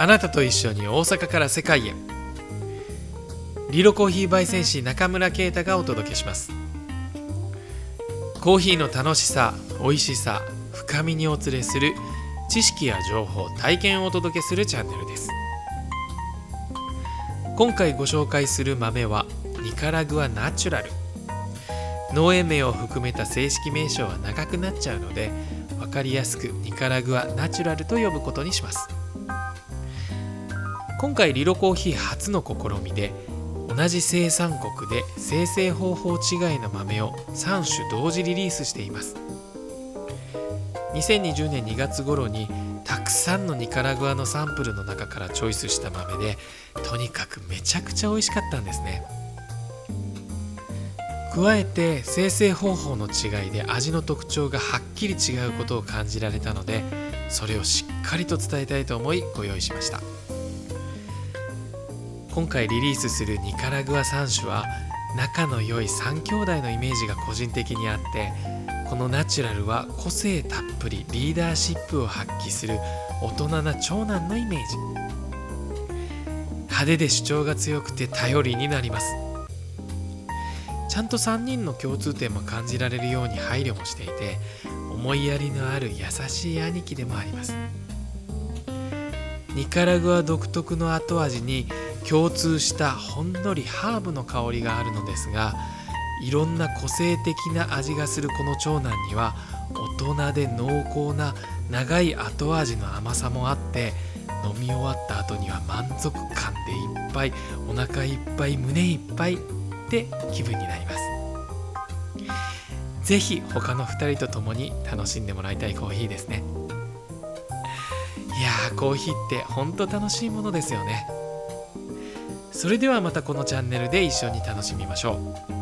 あなたと一緒に大阪から世界へ。リロコーヒー焙煎士中村啓太がお届けします。コーヒーの楽しさ美味しさ深みにお連れする知識や情報体験をお届けするチャンネルです。今回ご紹介する豆はニカラグアナチュラル。農園名を含めた正式名称は長くなっちゃうので分かりやすくニカラグアナチュラルと呼ぶことにします。今回リロコーヒー初の試みで同じ生産国で生成方法違いの豆を3種同時リリースしています。2020年2月頃にくさんのニカラグアのサンプルの中からチョイスした豆でとにかくめちゃくちゃ美味しかったんですね。加えて生成方法の違いで味の特徴がはっきり違うことを感じられたのでそれをしっかりと伝えたいと思いご用意しました。今回リリースするニカラグア3種は仲の良い3兄弟のイメージが個人的にあってこのナチュラルは個性たっぷりリーダーシップを発揮する大人な長男のイメージ。派手で主張が強くて頼りになります。ちゃんと3人の共通点も感じられるように配慮もしていて思いやりのある優しい兄貴でもあります。ニカラグア独特の後味に共通したほんのりハーブの香りがあるのですがいろんな個性的な味がするこの長男には大人で濃厚な長い後味の甘さもあって飲み終わった後には満足感でいっぱいお腹いっぱい胸いっぱいって気分になります。是非他の2人と共に楽しんでもらいたいコーヒーですね。いやーコーヒーってほんと楽しいものですよね。それではまたこのチャンネルで一緒に楽しみましょう。